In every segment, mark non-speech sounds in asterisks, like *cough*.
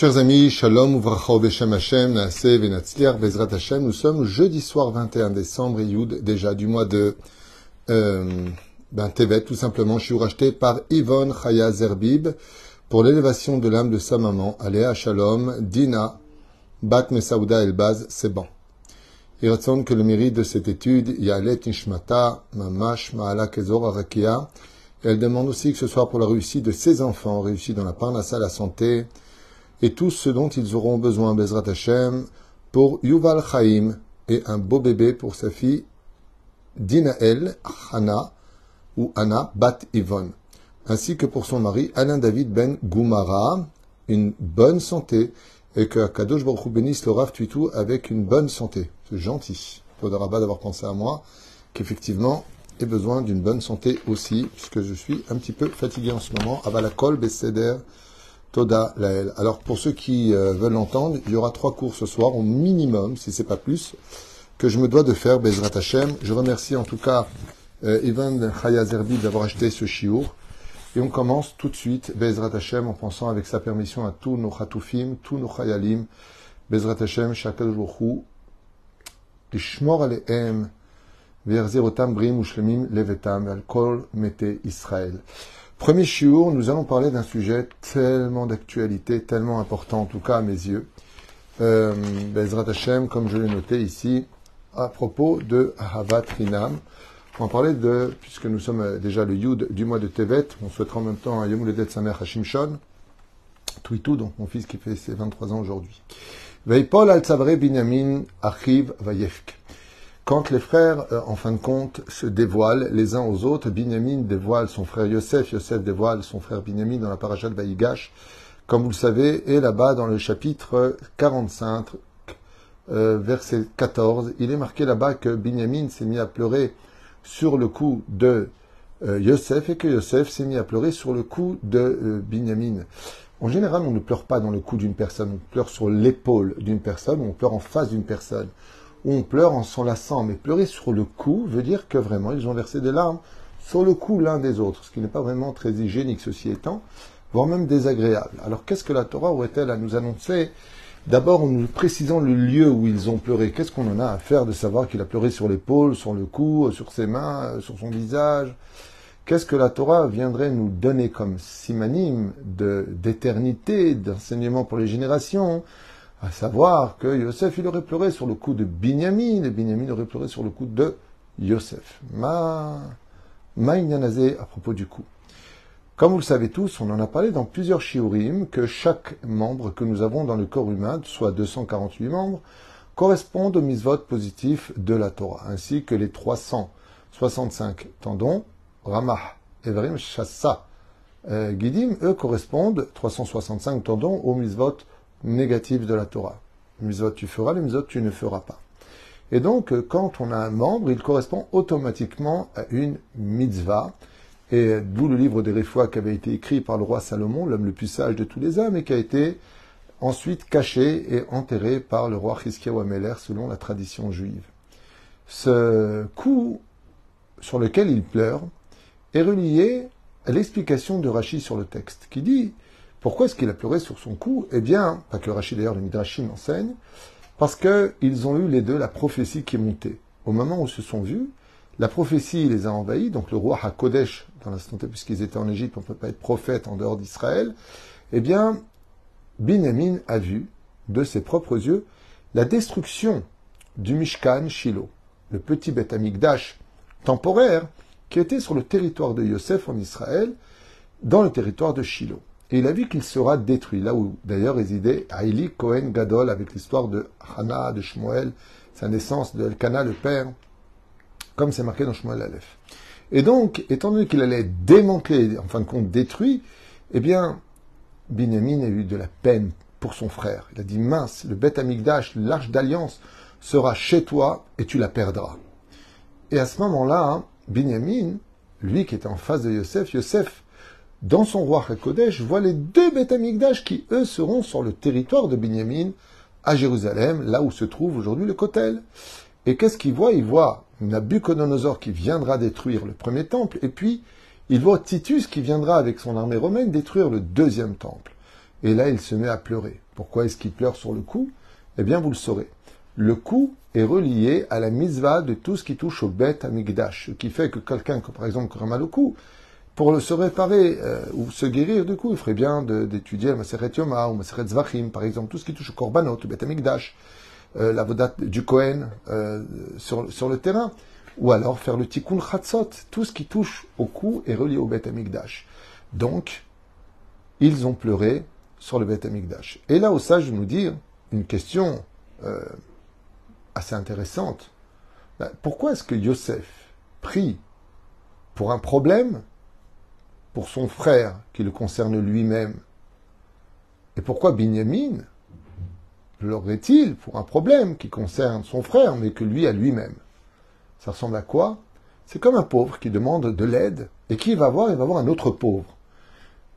Chers amis, Shalom, Uvracha Hashem, nous sommes jeudi soir 21 décembre, Yud, déjà du mois de euh, ben, Tevet, tout simplement, je suis racheté par Yvonne Chaya Zerbib pour l'élévation de l'âme de sa maman, Aléa Shalom, Dina, Bat Mesaouda Elbaz, Seban. Il ressemble que le mérite de cette étude, Yalet Nishmata, Mamash, Maala Kezor Arakia, elle demande aussi que ce soit pour la réussite de ses enfants, réussite dans la parnassa, la santé, et tout ce dont ils auront besoin, Bezrat Hashem, pour Yuval Chaim et un beau bébé pour sa fille Dinael Hana ou Anna Bat Yvonne, ainsi que pour son mari Alain David Ben Goumara, une bonne santé et que Kadosh Baruch Hu bénisse le Rav avec une bonne santé. C'est gentil. Pas d'avoir pensé à moi, qu'effectivement, ait besoin d'une bonne santé aussi, puisque je suis un petit peu fatigué en ce moment. Avalakol Beseder Toda Lael. Alors pour ceux qui euh, veulent l'entendre, il y aura trois cours ce soir au minimum, si c'est pas plus, que je me dois de faire Bezrat Hashem. Je remercie en tout cas euh, Ivan Chayazerbi d'avoir acheté ce chiour. Et on commence tout de suite Bezrat Hashem en pensant avec sa permission à tous nos Chatoufim, tous nos Chayalim. Bezrat Hashem, Shakal Jochou, Ishmor Alehem, Verzerotam Brim Ushlemim Levetam, Alkol Mete Israël. Premier chiour, nous allons parler d'un sujet tellement d'actualité, tellement important, en tout cas à mes yeux. Euh, Bezrat Hashem, comme je l'ai noté ici, à propos de Havat Rinam. On va parler de, puisque nous sommes déjà le Yud du mois de Tevet, on souhaitera en même temps un Yom Ledet Samer Hashim Shon, Twitou, donc mon fils qui fait ses 23 ans aujourd'hui. Veipol al Tzavrei Binyamin Achiv Vayefk. Quand les frères, euh, en fin de compte, se dévoilent les uns aux autres, Binyamin dévoile son frère Yosef, Yosef dévoile son frère Binyamin dans la parasha de Vaïgash, comme vous le savez, et là-bas dans le chapitre 45, euh, verset 14, il est marqué là-bas que Binyamin s'est mis à pleurer sur le coup de euh, Yosef et que Yosef s'est mis à pleurer sur le coup de Binyamin. En général, on ne pleure pas dans le cou d'une personne, on pleure sur l'épaule d'une personne, on pleure en face d'une personne où on pleure en s'enlaçant, mais pleurer sur le cou veut dire que vraiment ils ont versé des larmes sur le cou l'un des autres, ce qui n'est pas vraiment très hygiénique ceci étant, voire même désagréable. Alors qu'est-ce que la Torah aurait-elle à nous annoncer? D'abord en nous précisant le lieu où ils ont pleuré. Qu'est-ce qu'on en a à faire de savoir qu'il a pleuré sur l'épaule, sur le cou, sur ses mains, sur son visage? Qu'est-ce que la Torah viendrait nous donner comme simanime d'éternité, d'enseignement pour les générations? À savoir que Yosef, il aurait pleuré sur le coup de Binyamin, et Binyamin aurait pleuré sur le coup de Yosef. Ma, ma à propos du coup. Comme vous le savez tous, on en a parlé dans plusieurs shiurim, que chaque membre que nous avons dans le corps humain, soit 248 membres, correspondent au misvot positif de la Torah, ainsi que les 365 tendons, Ramah, Evrim, Shassa, euh, Gidim, eux correspondent, 365 tendons, au misvot négatif de la Torah. Mitzvot tu feras, les mitzvot tu ne feras pas. Et donc, euh, quand on a un membre, il correspond automatiquement à une mitzvah. Et d'où le livre des Réfois qui avait été écrit par le roi Salomon, l'homme le plus sage de tous les hommes, et qui a été ensuite caché et enterré par le roi Chizkiyahu selon la tradition juive. Ce coup sur lequel il pleure est relié à l'explication de Rachid sur le texte, qui dit pourquoi est-ce qu'il a pleuré sur son cou? Eh bien, pas que Rachid d'ailleurs, le Midrashim enseigne, parce qu'ils ont eu les deux la prophétie qui est montée. Au moment où se sont vus, la prophétie les a envahis, donc le roi HaKodesh, dans l'instant puisqu'ils étaient en Égypte, on ne peut pas être prophète en dehors d'Israël, eh bien, Binyamin a vu, de ses propres yeux, la destruction du Mishkan Shiloh, le petit Beth Amikdash temporaire qui était sur le territoire de Yosef en Israël, dans le territoire de Shiloh. Et il a vu qu'il sera détruit, là où d'ailleurs résidait Haïli Cohen Gadol avec l'histoire de Hana, de Shmuel, sa naissance de Elkana, le père, comme c'est marqué dans Shmuel Aleph. Et donc, étant donné qu'il allait démanteler, en fin de compte détruit, eh bien, Binyamin a eu de la peine pour son frère. Il a dit, mince, le Beth Amigdash, l'arche d'alliance, sera chez toi et tu la perdras. Et à ce moment-là, hein, Binyamin, lui qui était en face de Yosef, Yosef dans son roi HaKodesh, voit les deux Beth qui, eux, seront sur le territoire de Binyamin, à Jérusalem, là où se trouve aujourd'hui le Kotel. Et qu'est-ce qu'il voit? Il voit Nabucodonosor qui viendra détruire le premier temple, et puis il voit Titus qui viendra avec son armée romaine détruire le deuxième temple. Et là, il se met à pleurer. Pourquoi est-ce qu'il pleure sur le coup? Eh bien, vous le saurez. Le coup est relié à la misva de tout ce qui touche au bête amigdash, ce qui fait que quelqu'un, par exemple, qui pour se réparer euh, ou se guérir du coup, il ferait bien d'étudier le Maseret Yoma ou Maseret Zvachim, par exemple, tout ce qui touche au korbanot, au amigdash, euh, la vodat du Kohen euh, sur, sur le terrain, ou alors faire le tikkun chatzot, tout ce qui touche au cou est relié au amigdash. Donc, ils ont pleuré sur le amigdash. Et là, au sage nous dire une question assez intéressante. Ben, pourquoi est-ce que Yosef prie pour un problème, pour son frère qui le concerne lui-même Et pourquoi Binyamin pleurerait-il pour un problème qui concerne son frère, mais que lui a lui-même? Ça ressemble à quoi? C'est comme un pauvre qui demande de l'aide, et qui va voir Il va voir un autre pauvre.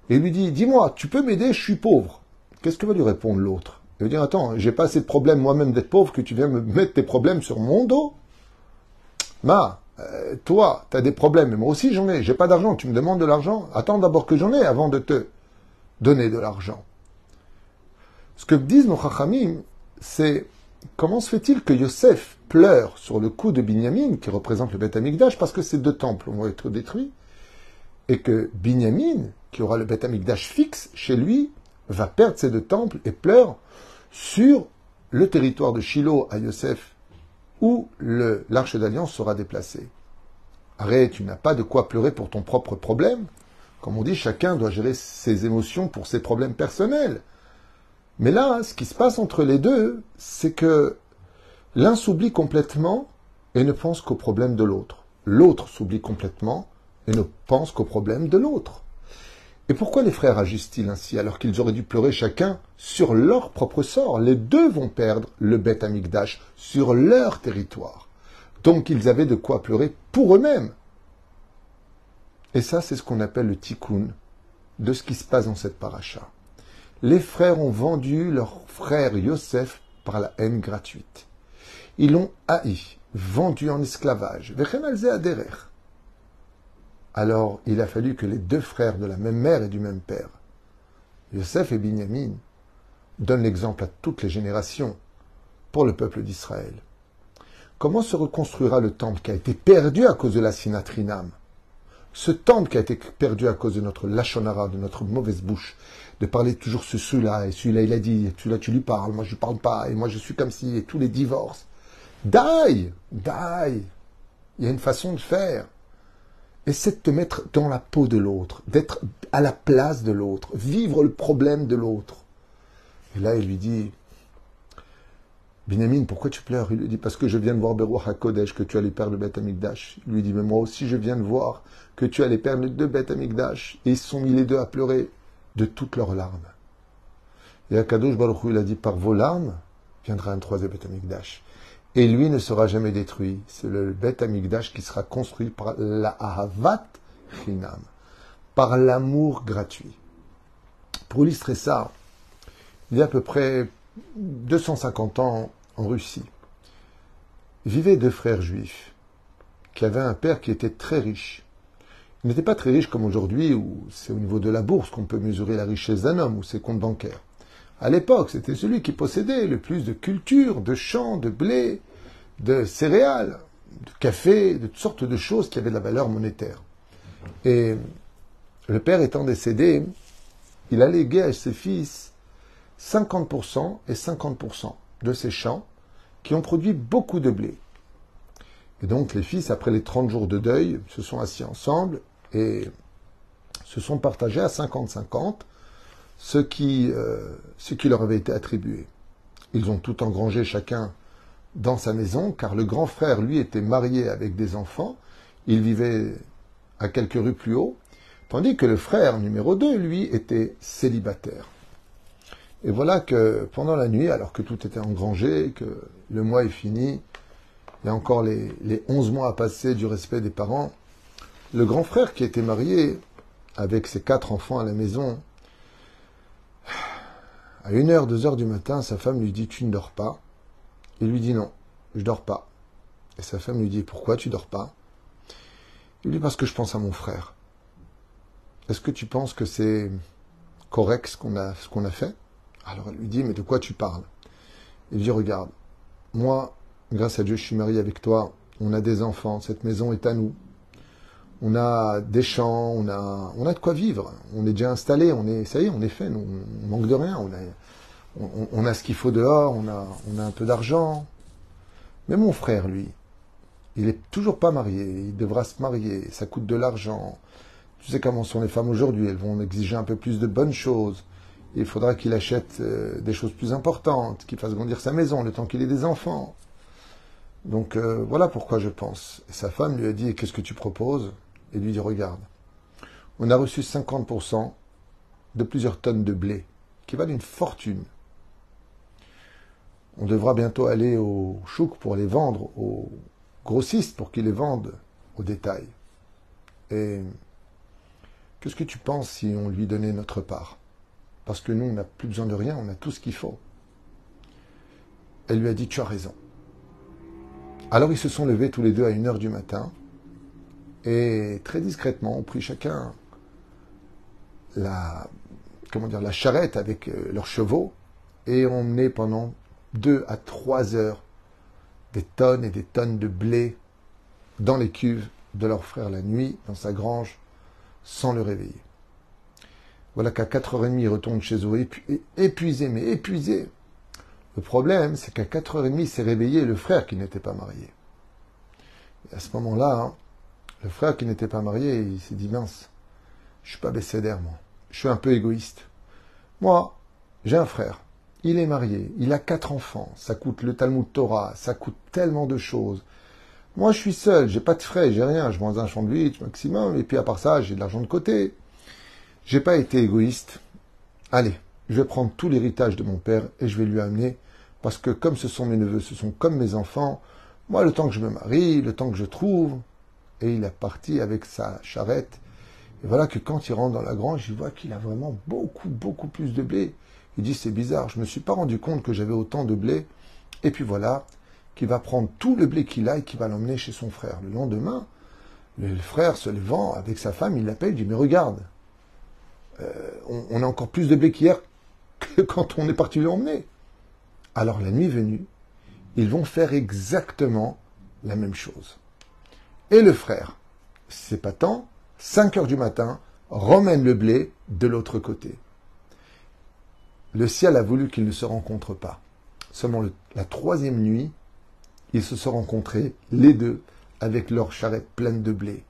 Et il lui dit, dis-moi, tu peux m'aider, je suis pauvre. Qu'est-ce que va lui répondre l'autre? Il veut dire, attends, j'ai pas assez de problèmes moi-même d'être pauvre que tu viens me mettre tes problèmes sur mon dos. Ma, euh, toi, tu as des problèmes, mais moi aussi j'en ai. J'ai pas d'argent, tu me demandes de l'argent. Attends d'abord que j'en ai avant de te donner de l'argent. Ce que disent nos chachamim, c'est comment se fait-il que Yosef pleure sur le coup de Binyamin, qui représente le Beth Amikdash, parce que ces deux temples vont être détruits, et que Binyamin, qui aura le Beth Amikdash fixe chez lui, va perdre ces deux temples et pleure sur le territoire de Shiloh à Yosef, où l'arche d'alliance sera déplacée. Arrête, tu n'as pas de quoi pleurer pour ton propre problème. Comme on dit, chacun doit gérer ses émotions pour ses problèmes personnels. Mais là, ce qui se passe entre les deux, c'est que l'un s'oublie complètement et ne pense qu'au problème de l'autre. L'autre s'oublie complètement et ne pense qu'au problème de l'autre. Et pourquoi les frères agissent-ils ainsi alors qu'ils auraient dû pleurer chacun sur leur propre sort? Les deux vont perdre le bête amigdash sur leur territoire. Donc ils avaient de quoi pleurer pour eux-mêmes. Et ça, c'est ce qu'on appelle le tikkun de ce qui se passe dans cette paracha. Les frères ont vendu leur frère Yosef par la haine gratuite. Ils l'ont haï, vendu en esclavage. Alors il a fallu que les deux frères de la même mère et du même père, Yosef et Binyamin, donnent l'exemple à toutes les générations pour le peuple d'Israël. Comment se reconstruira le temple qui a été perdu à cause de la sinatrinam? Ce temple qui a été perdu à cause de notre lachonara, de notre mauvaise bouche, de parler toujours ce celui-là, et celui-là il a dit, celui-là tu lui parles, moi je ne parle pas, et moi je suis comme si, et tous les divorces. Die Die Il y a une façon de faire. Essaie de te mettre dans la peau de l'autre, d'être à la place de l'autre, vivre le problème de l'autre. Et là, il lui dit, Binyamin, pourquoi tu pleures? Il lui dit, parce que je viens de voir Berouach HaKodesh, que tu les pères de Beth Amikdash. Il lui dit, mais moi aussi, je viens de voir que tu as les pères de Beth Amikdash. Et ils sont mis les deux à pleurer de toutes leurs larmes. Et Akadosh Baruch il a dit, par vos larmes, viendra un troisième Beth Amikdash et lui ne sera jamais détruit. C'est le Beth Amigdash qui sera construit par la Ahavat Chinam, par l'amour gratuit. Pour illustrer ça, il y a à peu près 250 ans en Russie, vivaient deux frères juifs qui avaient un père qui était très riche. Il n'était pas très riche comme aujourd'hui, où c'est au niveau de la bourse qu'on peut mesurer la richesse d'un homme ou ses comptes bancaires. À l'époque, c'était celui qui possédait le plus de culture, de champs, de blé, de céréales, de café, de toutes sortes de choses qui avaient de la valeur monétaire. Et le père étant décédé, il a légué à ses fils 50% et 50% de ces champs qui ont produit beaucoup de blé. Et donc les fils, après les 30 jours de deuil, se sont assis ensemble et se sont partagés à 50-50 ce qui, euh, ce qui leur avait été attribué. Ils ont tout engrangé chacun dans sa maison, car le grand frère, lui, était marié avec des enfants, il vivait à quelques rues plus haut, tandis que le frère numéro 2, lui, était célibataire. Et voilà que pendant la nuit, alors que tout était engrangé, que le mois est fini, il y a encore les, les 11 mois à passer du respect des parents, le grand frère qui était marié avec ses quatre enfants à la maison, à une heure, deux heures du matin, sa femme lui dit Tu ne dors pas? Il lui dit Non, je dors pas. Et sa femme lui dit Pourquoi tu dors pas? Il lui dit Parce que je pense à mon frère. Est-ce que tu penses que c'est correct ce qu'on a, ce a fait? Alors elle lui dit, mais de quoi tu parles? Il dit, regarde, moi, grâce à Dieu, je suis marié avec toi, on a des enfants, cette maison est à nous. On a des champs, on a, on a de quoi vivre. On est déjà installé, on est, ça y est, on est fait, on manque de rien. On a, on, a ce qu'il faut dehors, on a, on a un peu d'argent. Mais mon frère, lui, il est toujours pas marié, il devra se marier, ça coûte de l'argent. Tu sais comment sont les femmes aujourd'hui, elles vont exiger un peu plus de bonnes choses. Il faudra qu'il achète euh, des choses plus importantes, qu'il fasse grandir sa maison le temps qu'il ait des enfants. Donc euh, voilà pourquoi je pense. Et sa femme lui a dit Qu'est-ce que tu proposes? Et lui dit Regarde, on a reçu 50% de plusieurs tonnes de blé, qui valent une fortune. On devra bientôt aller au chouk pour les vendre aux grossistes pour qu'ils les vendent au détail. Et qu'est-ce que tu penses si on lui donnait notre part? Parce que nous, on n'a plus besoin de rien, on a tout ce qu'il faut. Elle lui a dit Tu as raison. Alors ils se sont levés tous les deux à une heure du matin et très discrètement ont pris chacun la, comment dire, la charrette avec euh, leurs chevaux et ont emmené pendant deux à trois heures des tonnes et des tonnes de blé dans les cuves de leur frère la nuit, dans sa grange, sans le réveiller. Voilà qu'à 4h30, ils retournent chez eux épuisés, mais épuisés. Le problème, c'est qu'à 4h30, il s'est réveillé le frère qui n'était pas marié. Et à ce moment-là, hein, le frère qui n'était pas marié, il s'est dit mince, je suis pas d'air, moi. Je suis un peu égoïste. Moi, j'ai un frère. Il est marié, il a quatre enfants, ça coûte le Talmud Torah, ça coûte tellement de choses. Moi, je suis seul, j'ai pas de frais, j'ai rien, je mange un sandwich maximum, et puis à part ça, j'ai de l'argent de côté. J'ai pas été égoïste. Allez, je vais prendre tout l'héritage de mon père et je vais lui amener parce que comme ce sont mes neveux, ce sont comme mes enfants, moi, le temps que je me marie, le temps que je trouve, et il est parti avec sa charrette. Et voilà que quand il rentre dans la grange, il voit qu'il a vraiment beaucoup, beaucoup plus de blé. Il dit, c'est bizarre, je ne me suis pas rendu compte que j'avais autant de blé. Et puis voilà, qu'il va prendre tout le blé qu'il a et qu'il va l'emmener chez son frère. Le lendemain, le frère se levant avec sa femme, il l'appelle, il dit, mais regarde, euh, on, on, a encore plus de blé qu'hier que *laughs* quand on est parti l'emmener. Alors la nuit venue, ils vont faire exactement la même chose. Et le frère, c'est pas tant, 5 heures du matin, remène le blé de l'autre côté. Le ciel a voulu qu'ils ne se rencontrent pas. Seulement la troisième nuit, ils se sont rencontrés, les deux, avec leurs charrettes pleines de blé.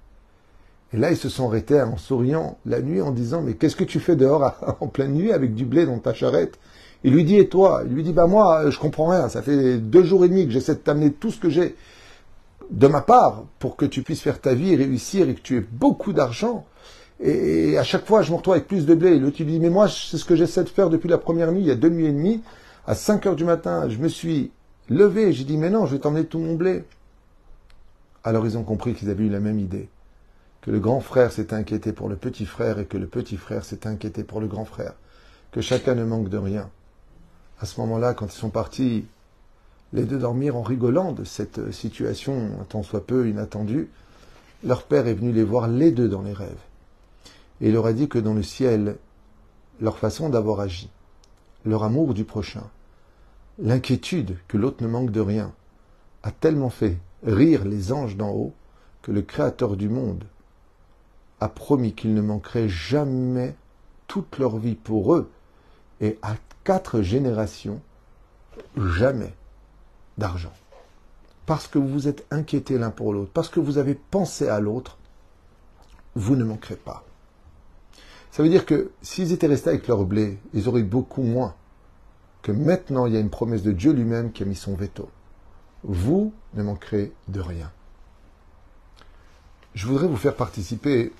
Et là, ils se sont arrêtés en souriant la nuit en disant, mais qu'est-ce que tu fais dehors *laughs* en pleine nuit avec du blé dans ta charrette? Il lui dit, et toi? Il lui dit, bah moi, je comprends rien. Ça fait deux jours et demi que j'essaie de t'amener tout ce que j'ai de ma part pour que tu puisses faire ta vie et réussir et que tu aies beaucoup d'argent. Et à chaque fois, je me retrouve avec plus de blé. Et l'autre, lui dit, mais moi, c'est ce que j'essaie de faire depuis la première nuit, il y a deux nuits et demie. À 5 heures du matin, je me suis levé. J'ai dit, mais non, je vais t'emmener tout mon blé. Alors ils ont compris qu'ils avaient eu la même idée. Que le grand frère s'est inquiété pour le petit frère et que le petit frère s'est inquiété pour le grand frère. Que chacun ne manque de rien à ce moment-là, quand ils sont partis, les deux dormir en rigolant de cette situation, un tant soit peu inattendue, leur père est venu les voir les deux dans les rêves. Et il leur a dit que dans le ciel, leur façon d'avoir agi, leur amour du prochain, l'inquiétude que l'autre ne manque de rien, a tellement fait rire les anges d'en haut que le Créateur du monde a promis qu'il ne manquerait jamais toute leur vie pour eux et à quatre générations, jamais d'argent. Parce que vous vous êtes inquiétés l'un pour l'autre, parce que vous avez pensé à l'autre, vous ne manquerez pas. Ça veut dire que s'ils étaient restés avec leur blé, ils auraient beaucoup moins. Que maintenant, il y a une promesse de Dieu lui-même qui a mis son veto. Vous ne manquerez de rien. Je voudrais vous faire participer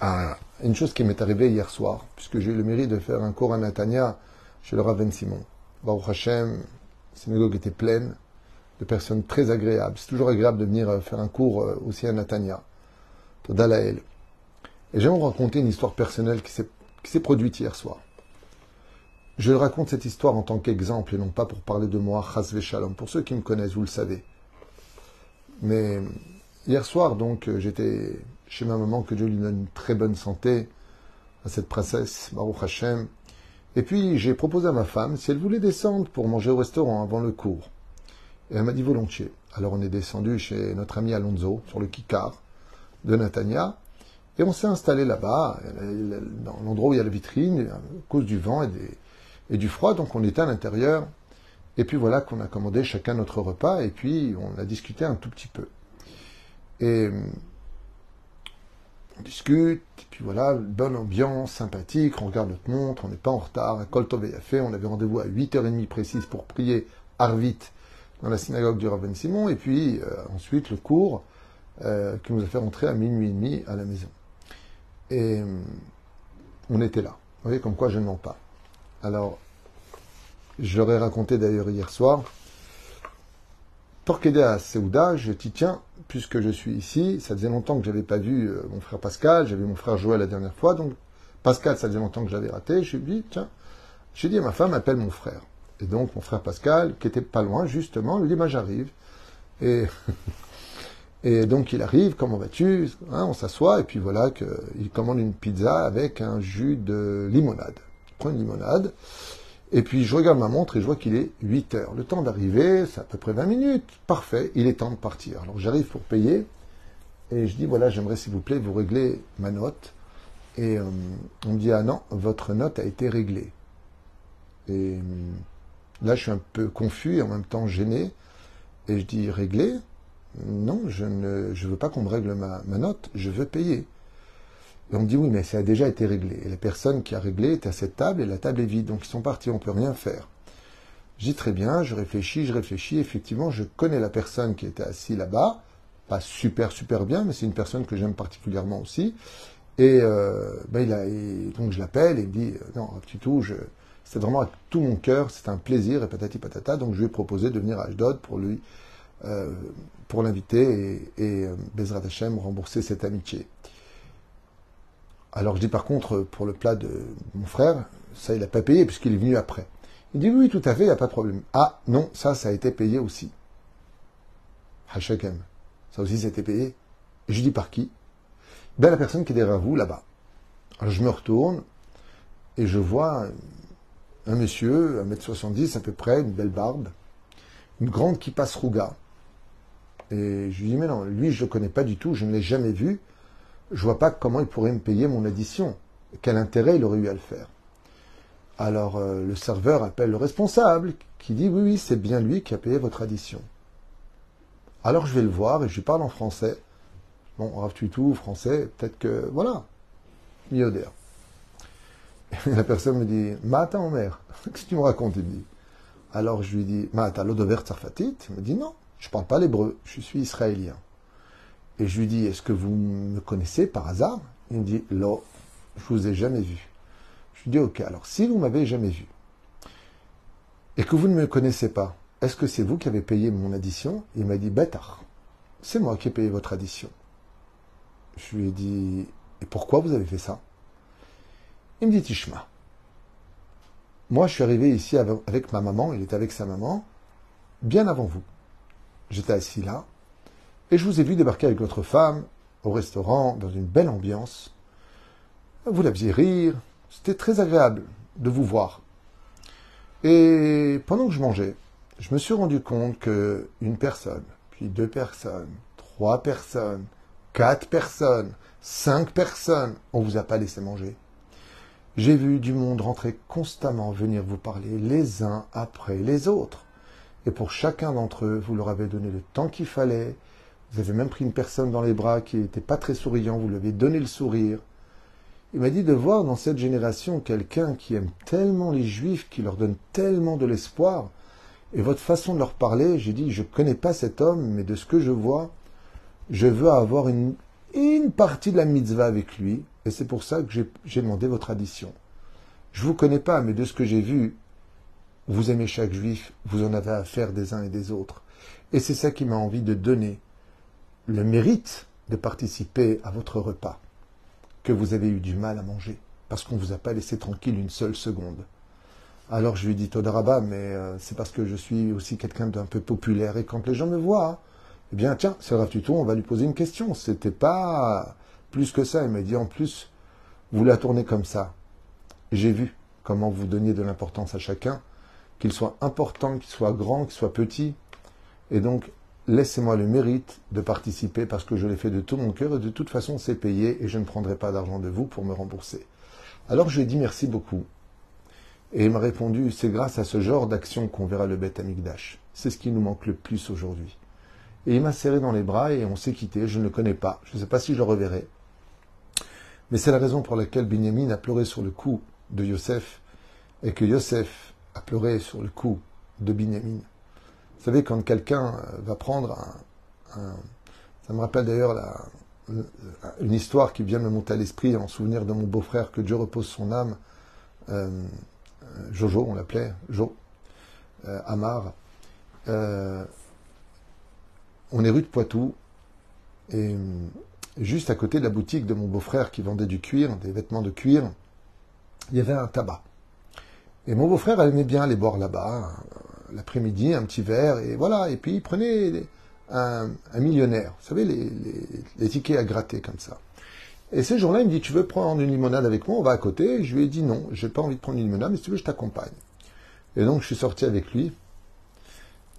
à une chose qui m'est arrivée hier soir, puisque j'ai eu le mérite de faire un cours à Natania chez le Rav Simon. Baruch Hashem, la synagogue était pleine de personnes très agréables. C'est toujours agréable de venir euh, faire un cours euh, aussi à Natania, pour Dalael. Et j'aimerais vous raconter une histoire personnelle qui s'est produite hier soir. Je raconte cette histoire en tant qu'exemple et non pas pour parler de moi, Chas Shalom. Pour ceux qui me connaissent, vous le savez. Mais hier soir, donc, euh, j'étais chez ma maman, que Dieu lui donne une très bonne santé, à cette princesse, Baruch Hashem. Et puis j'ai proposé à ma femme si elle voulait descendre pour manger au restaurant avant le cours. Et elle m'a dit volontiers. Alors on est descendu chez notre ami Alonso, sur le Kikar de Natania, et on s'est installé là-bas, dans l'endroit où il y a la vitrine, à cause du vent et, du froid, donc on était à l'intérieur. Et puis voilà qu'on a commandé chacun notre repas, et puis on a discuté un tout petit peu. Et on discute, et puis voilà, bonne ambiance, sympathique, on regarde notre montre, on n'est pas en retard, à fait, on avait rendez-vous à 8h30 précise pour prier Arvit dans la synagogue du Raven Simon, et puis euh, ensuite le cours euh, qui nous a fait rentrer à minuit et demi à la maison. Et euh, on était là. Vous voyez, comme quoi je ne mens pas. Alors, je leur ai raconté d'ailleurs hier soir, Torquedé à Seouda, je dis tiens, puisque je suis ici, ça faisait longtemps que je n'avais pas vu mon frère Pascal, j'avais mon frère Joël la dernière fois, donc Pascal, ça faisait longtemps que j'avais raté, je lui ai dit, tiens, j'ai dit à ma femme, appelle mon frère. Et donc mon frère Pascal, qui était pas loin justement, lui dit, bah j'arrive. Et, *laughs* et donc il arrive, comment vas-tu? Hein, On s'assoit, et puis voilà qu'il commande une pizza avec un jus de limonade. Il prend une limonade, et puis je regarde ma montre et je vois qu'il est 8 heures. Le temps d'arriver, c'est à peu près 20 minutes. Parfait, il est temps de partir. Alors j'arrive pour payer et je dis voilà, j'aimerais s'il vous plaît vous régler ma note. Et euh, on me dit ah non, votre note a été réglée. Et euh, là je suis un peu confus et en même temps gêné. Et je dis réglé Non, je ne veux pas qu'on me règle ma note, je veux payer. Et on me dit oui, mais ça a déjà été réglé. Et la personne qui a réglé est à cette table et la table est vide. Donc ils sont partis, on ne peut rien faire. Je dis très bien, je réfléchis, je réfléchis. Effectivement, je connais la personne qui était assise là-bas. Pas super, super bien, mais c'est une personne que j'aime particulièrement aussi. Et euh, ben donc je l'appelle et il me dit euh, non, petit tout, je, c'est vraiment avec tout mon cœur, c'est un plaisir et patati patata. Donc je lui ai proposé de venir à Ashdod pour lui, euh, pour l'inviter et, et euh, Bezrat Hashem rembourser cette amitié. Alors je dis par contre, pour le plat de mon frère, ça il n'a pas payé puisqu'il est venu après. Il dit oui, tout à fait, il n'y a pas de problème. Ah non, ça, ça a été payé aussi. Hashakem. Ça aussi, ça a été payé. Et je dis par qui? Ben la personne qui est derrière vous, là-bas. Je me retourne et je vois un monsieur, 1m70 à peu près, une belle barbe, une grande qui passe rouga. Et je lui dis, mais non, lui, je ne le connais pas du tout, je ne l'ai jamais vu je vois pas comment il pourrait me payer mon addition. Quel intérêt il aurait eu à le faire? Alors euh, le serveur appelle le responsable qui dit oui, oui, c'est bien lui qui a payé votre addition. Alors je vais le voir et je lui parle en français. Bon, Rav tout français, peut-être que, voilà, *laughs* La personne me dit, Mata mère, *laughs* qu'est-ce que tu me racontes? Il me dit. Alors je lui dis, Mata l'odover tsarfatit Il me dit, non, je ne parle pas l'hébreu, je suis israélien. Et je lui dis, est-ce que vous me connaissez par hasard? Il me dit, non, je vous ai jamais vu. Je lui dis, ok, alors si vous m'avez jamais vu et que vous ne me connaissez pas, est-ce que c'est vous qui avez payé mon addition? Il m'a dit, bâtard, c'est moi qui ai payé votre addition. Je lui ai dit, et pourquoi vous avez fait ça? Il me dit, Tishma. Moi, je suis arrivé ici avec ma maman, il était avec sa maman, bien avant vous. J'étais assis là, et je vous ai vu débarquer avec votre femme au restaurant, dans une belle ambiance. Vous la faisiez rire. C'était très agréable de vous voir. Et pendant que je mangeais, je me suis rendu compte que une personne, puis deux personnes, trois personnes, quatre personnes, cinq personnes, on vous a pas laissé manger. J'ai vu du monde rentrer constamment venir vous parler les uns après les autres. Et pour chacun d'entre eux, vous leur avez donné le temps qu'il fallait, vous avez même pris une personne dans les bras qui n'était pas très souriant, vous lui avez donné le sourire. Il m'a dit de voir dans cette génération quelqu'un qui aime tellement les juifs, qui leur donne tellement de l'espoir. Et votre façon de leur parler, j'ai dit, je ne connais pas cet homme, mais de ce que je vois, je veux avoir une, une partie de la mitzvah avec lui. Et c'est pour ça que j'ai demandé votre addition. Je ne vous connais pas, mais de ce que j'ai vu, vous aimez chaque juif, vous en avez affaire des uns et des autres. Et c'est ça qui m'a envie de donner le mérite de participer à votre repas que vous avez eu du mal à manger parce qu'on ne vous a pas laissé tranquille une seule seconde. Alors je lui dis Todaraba, mais euh, c'est parce que je suis aussi quelqu'un d'un peu populaire et quand les gens me voient, eh bien tiens, c'est Rav Tuto, on va lui poser une question. C'était pas plus que ça. Il m'a dit en plus, vous la tournez comme ça. J'ai vu comment vous donniez de l'importance à chacun, qu'il soit important, qu'il soit grand, qu'il soit petit. Et donc, laissez-moi le mérite de participer parce que je l'ai fait de tout mon cœur et de toute façon, c'est payé et je ne prendrai pas d'argent de vous pour me rembourser. Alors, je lui ai dit merci beaucoup. Et il m'a répondu, c'est grâce à ce genre d'action qu'on verra le Beth Amikdash. C'est ce qui nous manque le plus aujourd'hui. Et il m'a serré dans les bras et on s'est quitté. Je ne le connais pas. Je ne sais pas si je le reverrai. Mais c'est la raison pour laquelle Binyamin a pleuré sur le cou de Yosef et que Yosef a pleuré sur le cou de Binyamin. Vous savez, quand quelqu'un va prendre un, ça me rappelle d'ailleurs une histoire qui vient me monter à l'esprit en souvenir de mon beau-frère, que Dieu repose son âme, euh, Jojo, on l'appelait, Jo, euh, Amar. Euh, on est rue de Poitou, et juste à côté de la boutique de mon beau-frère qui vendait du cuir, des vêtements de cuir, il y avait un tabac. Et mon beau-frère aimait bien aller boire là-bas, euh, l'après-midi, un petit verre, et voilà. Et puis il prenait un, millionnaire, vous savez, les, tickets à gratter comme ça. Et ce jour-là, il me dit, tu veux prendre une limonade avec moi? On va à côté. je lui ai dit non, j'ai pas envie de prendre une limonade, mais si tu veux, je t'accompagne. Et donc, je suis sorti avec lui.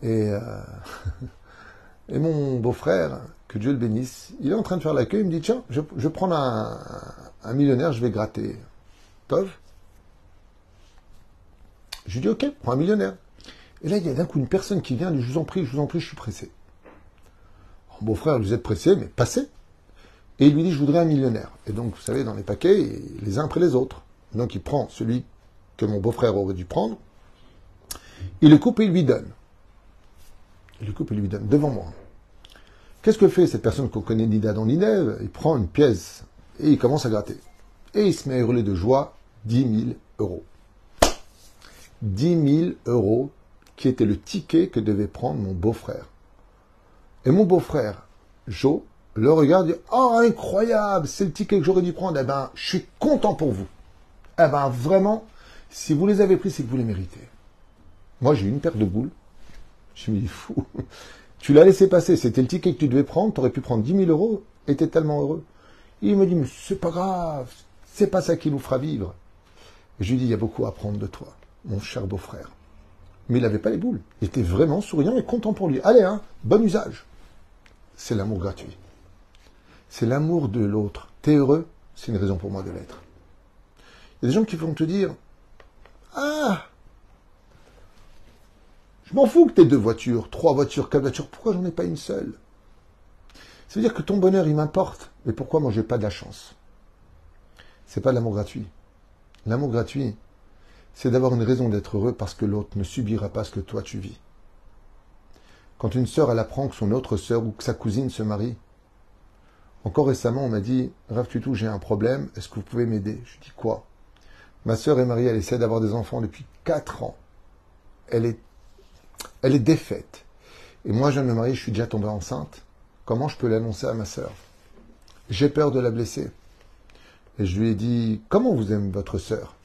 Et, euh, *laughs* et mon beau-frère, que Dieu le bénisse, il est en train de faire l'accueil, il me dit, tiens, je, je prends un, millionnaire, je vais gratter. Tov Je lui dis, ok, prends un millionnaire. Et là, il y a d'un coup une personne qui vient, dit, je vous en prie, je vous en prie, je suis pressé. Mon beau-frère, vous êtes pressé, mais passez. Et il lui dit, je voudrais un millionnaire. Et donc, vous savez, dans les paquets, les uns après les autres. Donc, il prend celui que mon beau-frère aurait dû prendre. Il le coupe et il lui donne. Il le coupe lui donne devant moi. Qu'est-ce que fait cette personne qu'on connaît ni d'Adam ni Il prend une pièce et il commence à gratter. Et il se met à hurler de joie 10 000 euros. 10 000 euros qui était le ticket que devait prendre mon beau-frère. Et mon beau-frère, Joe, le regarde et dit Oh, incroyable, c'est le ticket que j'aurais dû prendre. Eh ben, je suis content pour vous. Eh ben, vraiment, si vous les avez pris, c'est que vous les méritez. Moi, j'ai une paire de boules. Je me dis fou. Tu l'as laissé passer, c'était le ticket que tu devais prendre, tu aurais pu prendre 10 000 euros, et tellement heureux. il me dit, mais c'est pas grave, c'est pas ça qui nous fera vivre. je lui dis, il y a beaucoup à apprendre de toi, mon cher beau-frère. Mais il n'avait pas les boules. Il était vraiment souriant et content pour lui. Allez, hein, bon usage. C'est l'amour gratuit. C'est l'amour de l'autre. T'es heureux, c'est une raison pour moi de l'être. Il y a des gens qui vont te dire, ah, je m'en fous que tu aies deux voitures, trois voitures, quatre voitures. Pourquoi j'en ai pas une seule? Ça veut dire que ton bonheur, il m'importe. Mais pourquoi moi, j'ai pas de la chance? C'est pas de l'amour gratuit. L'amour gratuit, c'est d'avoir une raison d'être heureux parce que l'autre ne subira pas ce que toi tu vis. Quand une sœur, elle apprend que son autre sœur ou que sa cousine se marie, encore récemment, on m'a dit, Rav Tutou, j'ai un problème, est-ce que vous pouvez m'aider? Je dis quoi? Ma sœur est mariée, elle essaie d'avoir des enfants depuis quatre ans. Elle est elle est défaite. Et moi, je viens de me marier, je suis déjà tombé enceinte. Comment je peux l'annoncer à ma sœur? J'ai peur de la blesser. Et je lui ai dit, comment vous aime votre sœur?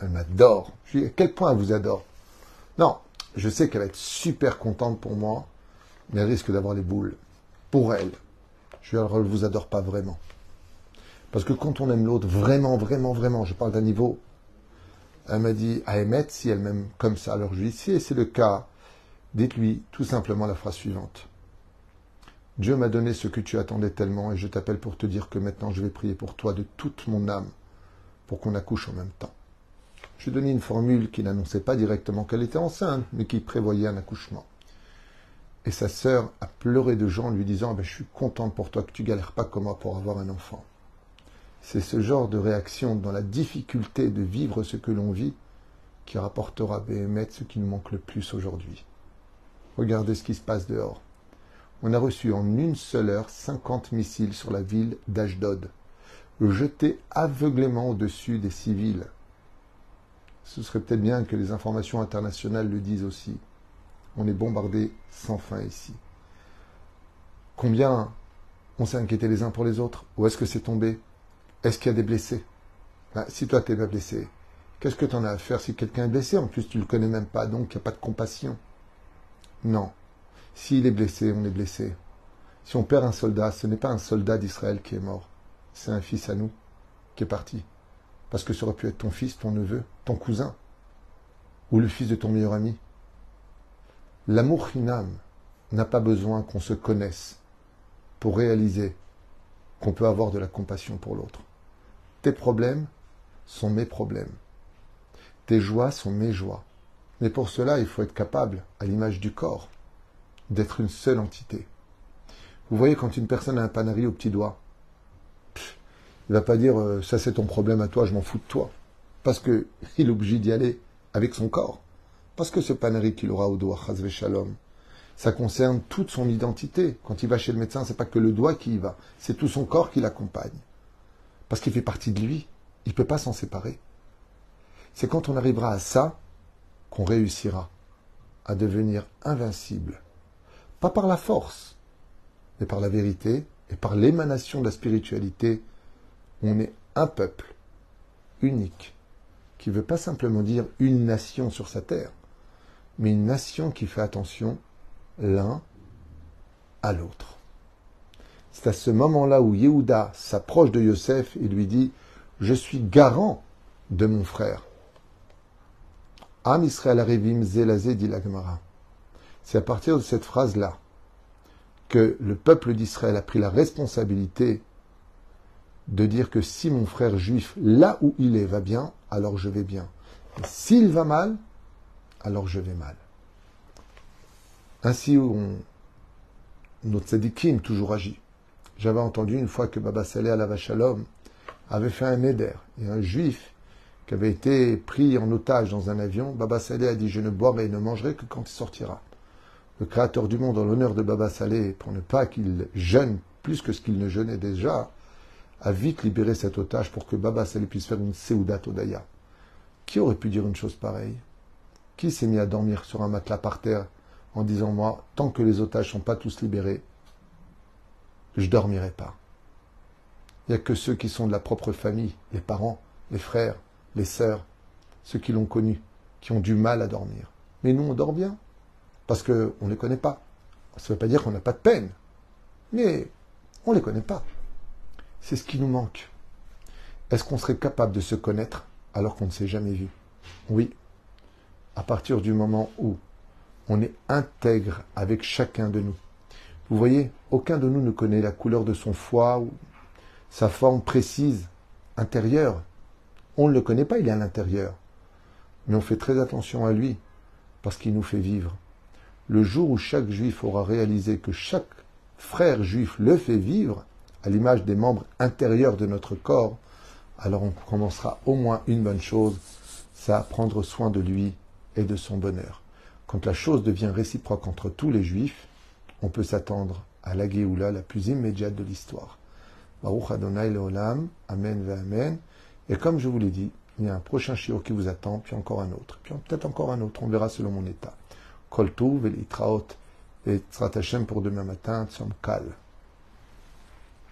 Elle m'adore. Je lui ai dit, à quel point elle vous adore? Non, je sais qu'elle va être super contente pour moi, mais elle risque d'avoir les boules. Pour elle. Je lui ai dit, elle ne vous adore pas vraiment. Parce que quand on aime l'autre, vraiment, vraiment, vraiment, je parle d'un niveau, elle m'a dit, à émettre si elle m'aime comme ça. Alors je lui ai dit, si c'est le cas, Dites-lui tout simplement la phrase suivante. Dieu m'a donné ce que tu attendais tellement et je t'appelle pour te dire que maintenant je vais prier pour toi de toute mon âme pour qu'on accouche en même temps. Je lui ai donné une formule qui n'annonçait pas directement qu'elle était enceinte, mais qui prévoyait un accouchement. Et sa sœur a pleuré de joie en lui disant ben, Je suis contente pour toi que tu galères pas comme moi pour avoir un enfant. C'est ce genre de réaction dans la difficulté de vivre ce que l'on vit qui rapportera Béhémet ce qui nous manque le plus aujourd'hui. Regardez ce qui se passe dehors. On a reçu en une seule heure 50 missiles sur la ville d'Ashdod, jetés aveuglément au-dessus des civils. Ce serait peut-être bien que les informations internationales le disent aussi. On est bombardé sans fin ici. Combien on s'est inquiété les uns pour les autres? Où est-ce que c'est tombé? Est-ce qu'il y a des blessés? Bah, Si toi, tu n'es pas blessé, qu'est-ce que tu en as à faire si quelqu'un est blessé? En plus, tu ne le connais même pas, donc il n'y a pas de compassion. Non. S'il est blessé, on est blessé. Si on perd un soldat, ce n'est pas un soldat d'Israël qui est mort. C'est un fils à nous qui est parti. Parce que ça aurait pu être ton fils, ton neveu, ton cousin, ou le fils de ton meilleur ami. L'amour finam n'a pas besoin qu'on se connaisse pour réaliser qu'on peut avoir de la compassion pour l'autre. Tes problèmes sont mes problèmes. Tes joies sont mes joies. Mais pour cela, il faut être capable, à l'image du corps, d'être une seule entité. Vous voyez, quand une personne a un panari au petit doigt, il ne va pas dire euh, ça c'est ton problème à toi, je m'en fous de toi. Parce qu'il *laughs* est obligé d'y aller avec son corps. Parce que ce panari qu'il aura au doigt, chazve ça concerne toute son identité. Quand il va chez le médecin, c'est pas que le doigt qui y va, c'est tout son corps qui l'accompagne. Parce qu'il fait partie de lui. Il ne peut pas s'en séparer. C'est quand on arrivera à ça qu'on réussira à devenir invincible. Pas par la force, mais par la vérité et par l'émanation de la spiritualité. On est un peuple unique qui ne veut pas simplement dire une nation sur sa terre, mais une nation qui fait attention l'un à l'autre. C'est à ce moment-là où Yehuda s'approche de Yosef et lui dit Je suis garant de mon frère. C'est à partir de cette phrase-là que le peuple d'Israël a pris la responsabilité de dire que si mon frère juif, là où il est, va bien, alors je vais bien. S'il va mal, alors je vais mal. Ainsi, on, notre tzadikim toujours agit. J'avais entendu une fois que Baba Saleh à la Vachalom avait fait un éder. Et un juif qui avait été pris en otage dans un avion, Baba Saleh a dit Je ne boirai et ne mangerai que quand il sortira. Le créateur du monde, en l'honneur de Baba Saleh, pour ne pas qu'il jeûne plus que ce qu'il ne jeûnait déjà, a vite libéré cet otage pour que Baba Saleh puisse faire une Seoudat Odaya. Qui aurait pu dire une chose pareille? Qui s'est mis à dormir sur un matelas par terre en disant Moi, tant que les otages ne sont pas tous libérés, je dormirai pas? Il n'y a que ceux qui sont de la propre famille, les parents, les frères, les sœurs, ceux qui l'ont connu, qui ont du mal à dormir. Mais nous, on dort bien, parce qu'on ne les connaît pas. Ça ne veut pas dire qu'on n'a pas de peine, mais on ne les connaît pas. C'est ce qui nous manque. Est-ce qu'on serait capable de se connaître alors qu'on ne s'est jamais vu? Oui. À partir du moment où on est intègre avec chacun de nous. Vous voyez, aucun de nous ne connaît la couleur de son foie ou sa forme précise intérieure. On ne le connaît pas, il est à l'intérieur. Mais on fait très attention à lui, parce qu'il nous fait vivre. Le jour où chaque juif aura réalisé que chaque frère juif le fait vivre, à l'image des membres intérieurs de notre corps, alors on commencera au moins une bonne chose, c'est à prendre soin de lui et de son bonheur. Quand la chose devient réciproque entre tous les juifs, on peut s'attendre à la Géoula la plus immédiate de l'histoire. Baruch Adonai Leolam, Amen ve Amen. Et comme je vous l'ai dit, il y a un prochain shiur qui vous attend, puis encore un autre, puis peut-être encore un autre, on verra selon mon état. Kol Tuv et Itraot et pour demain matin.